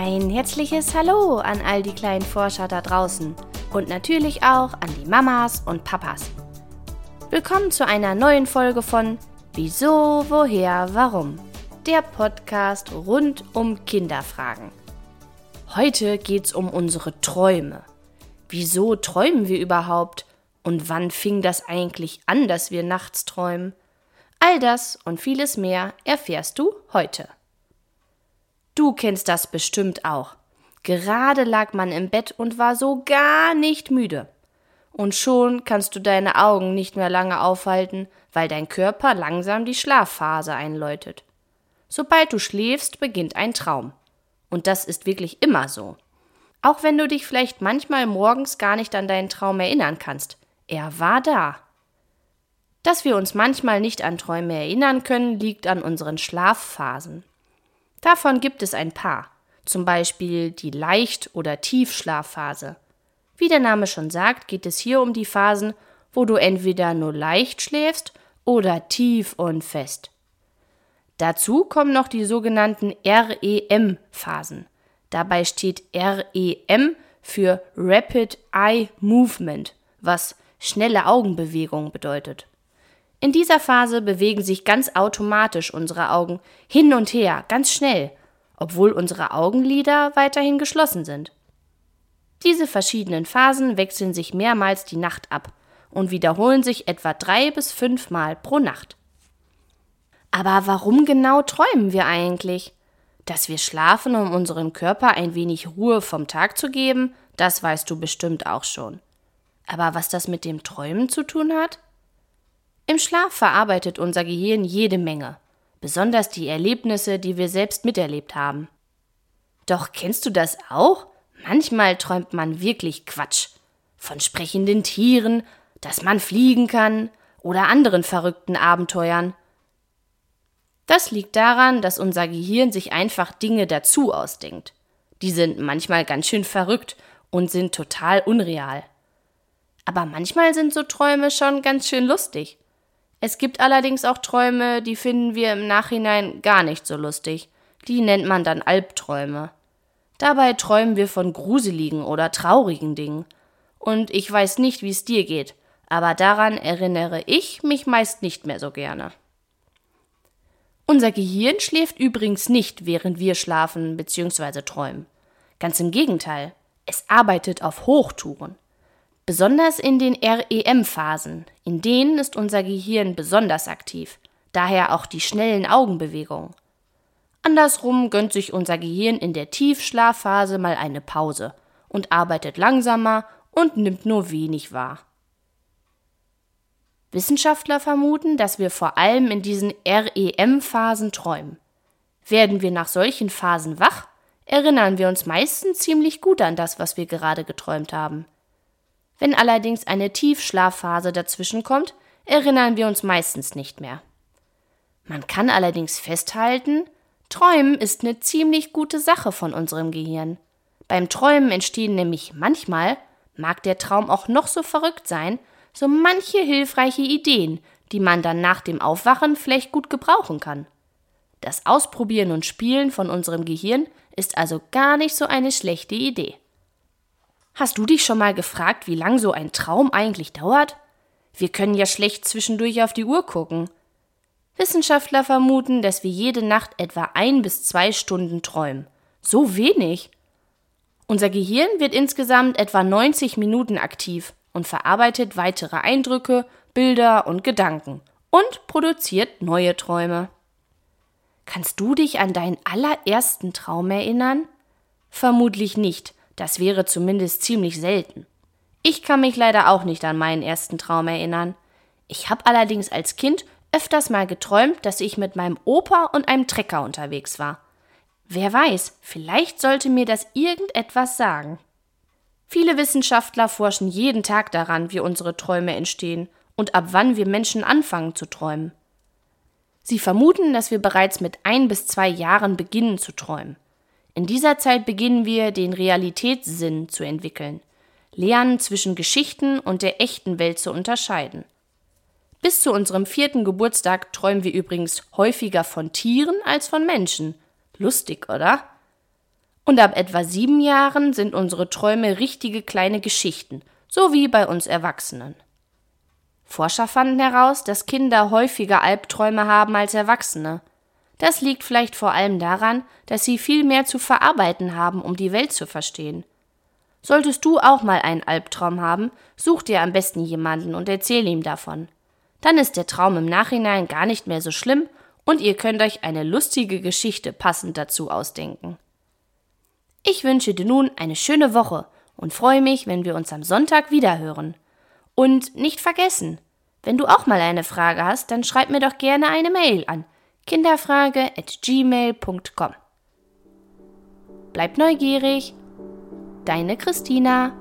Ein herzliches Hallo an all die kleinen Forscher da draußen und natürlich auch an die Mamas und Papas. Willkommen zu einer neuen Folge von Wieso, woher, warum? Der Podcast rund um Kinderfragen. Heute geht's um unsere Träume. Wieso träumen wir überhaupt? Und wann fing das eigentlich an, dass wir nachts träumen? All das und vieles mehr erfährst du heute. Du kennst das bestimmt auch. Gerade lag man im Bett und war so gar nicht müde. Und schon kannst du deine Augen nicht mehr lange aufhalten, weil dein Körper langsam die Schlafphase einläutet. Sobald du schläfst, beginnt ein Traum. Und das ist wirklich immer so. Auch wenn du dich vielleicht manchmal morgens gar nicht an deinen Traum erinnern kannst. Er war da. Dass wir uns manchmal nicht an Träume erinnern können, liegt an unseren Schlafphasen. Davon gibt es ein paar, zum Beispiel die Leicht- oder Tiefschlafphase. Wie der Name schon sagt, geht es hier um die Phasen, wo du entweder nur leicht schläfst oder tief und fest. Dazu kommen noch die sogenannten REM-Phasen. Dabei steht REM für Rapid Eye Movement, was schnelle Augenbewegung bedeutet. In dieser Phase bewegen sich ganz automatisch unsere Augen hin und her, ganz schnell, obwohl unsere Augenlider weiterhin geschlossen sind. Diese verschiedenen Phasen wechseln sich mehrmals die Nacht ab und wiederholen sich etwa drei bis fünfmal pro Nacht. Aber warum genau träumen wir eigentlich? Dass wir schlafen, um unserem Körper ein wenig Ruhe vom Tag zu geben, das weißt du bestimmt auch schon. Aber was das mit dem Träumen zu tun hat? Im Schlaf verarbeitet unser Gehirn jede Menge, besonders die Erlebnisse, die wir selbst miterlebt haben. Doch kennst du das auch? Manchmal träumt man wirklich Quatsch. Von sprechenden Tieren, dass man fliegen kann oder anderen verrückten Abenteuern. Das liegt daran, dass unser Gehirn sich einfach Dinge dazu ausdenkt. Die sind manchmal ganz schön verrückt und sind total unreal. Aber manchmal sind so Träume schon ganz schön lustig. Es gibt allerdings auch Träume, die finden wir im Nachhinein gar nicht so lustig. Die nennt man dann Albträume. Dabei träumen wir von gruseligen oder traurigen Dingen. Und ich weiß nicht, wie es dir geht, aber daran erinnere ich mich meist nicht mehr so gerne. Unser Gehirn schläft übrigens nicht, während wir schlafen bzw. träumen. Ganz im Gegenteil, es arbeitet auf Hochtouren. Besonders in den REM-Phasen, in denen ist unser Gehirn besonders aktiv, daher auch die schnellen Augenbewegungen. Andersrum gönnt sich unser Gehirn in der Tiefschlafphase mal eine Pause und arbeitet langsamer und nimmt nur wenig wahr. Wissenschaftler vermuten, dass wir vor allem in diesen REM-Phasen träumen. Werden wir nach solchen Phasen wach, erinnern wir uns meistens ziemlich gut an das, was wir gerade geträumt haben. Wenn allerdings eine Tiefschlafphase dazwischenkommt, erinnern wir uns meistens nicht mehr. Man kann allerdings festhalten, Träumen ist eine ziemlich gute Sache von unserem Gehirn. Beim Träumen entstehen nämlich manchmal, mag der Traum auch noch so verrückt sein, so manche hilfreiche Ideen, die man dann nach dem Aufwachen vielleicht gut gebrauchen kann. Das Ausprobieren und Spielen von unserem Gehirn ist also gar nicht so eine schlechte Idee. Hast du dich schon mal gefragt, wie lang so ein Traum eigentlich dauert? Wir können ja schlecht zwischendurch auf die Uhr gucken. Wissenschaftler vermuten, dass wir jede Nacht etwa ein bis zwei Stunden träumen. So wenig. Unser Gehirn wird insgesamt etwa 90 Minuten aktiv und verarbeitet weitere Eindrücke, Bilder und Gedanken und produziert neue Träume. Kannst du dich an deinen allerersten Traum erinnern? Vermutlich nicht, das wäre zumindest ziemlich selten. Ich kann mich leider auch nicht an meinen ersten Traum erinnern. Ich habe allerdings als Kind öfters mal geträumt, dass ich mit meinem Opa und einem Trecker unterwegs war. Wer weiß, vielleicht sollte mir das irgendetwas sagen. Viele Wissenschaftler forschen jeden Tag daran, wie unsere Träume entstehen und ab wann wir Menschen anfangen zu träumen. Sie vermuten, dass wir bereits mit ein bis zwei Jahren beginnen zu träumen. In dieser Zeit beginnen wir, den Realitätssinn zu entwickeln, lernen zwischen Geschichten und der echten Welt zu unterscheiden. Bis zu unserem vierten Geburtstag träumen wir übrigens häufiger von Tieren als von Menschen. Lustig, oder? Und ab etwa sieben Jahren sind unsere Träume richtige kleine Geschichten, so wie bei uns Erwachsenen. Forscher fanden heraus, dass Kinder häufiger Albträume haben als Erwachsene. Das liegt vielleicht vor allem daran, dass sie viel mehr zu verarbeiten haben, um die Welt zu verstehen. Solltest du auch mal einen Albtraum haben, such dir am besten jemanden und erzähl ihm davon. Dann ist der Traum im Nachhinein gar nicht mehr so schlimm und ihr könnt euch eine lustige Geschichte passend dazu ausdenken. Ich wünsche dir nun eine schöne Woche und freue mich, wenn wir uns am Sonntag wiederhören. Und nicht vergessen, wenn du auch mal eine Frage hast, dann schreib mir doch gerne eine Mail an kinderfrage@gmail.com. Bleib neugierig. Deine Christina.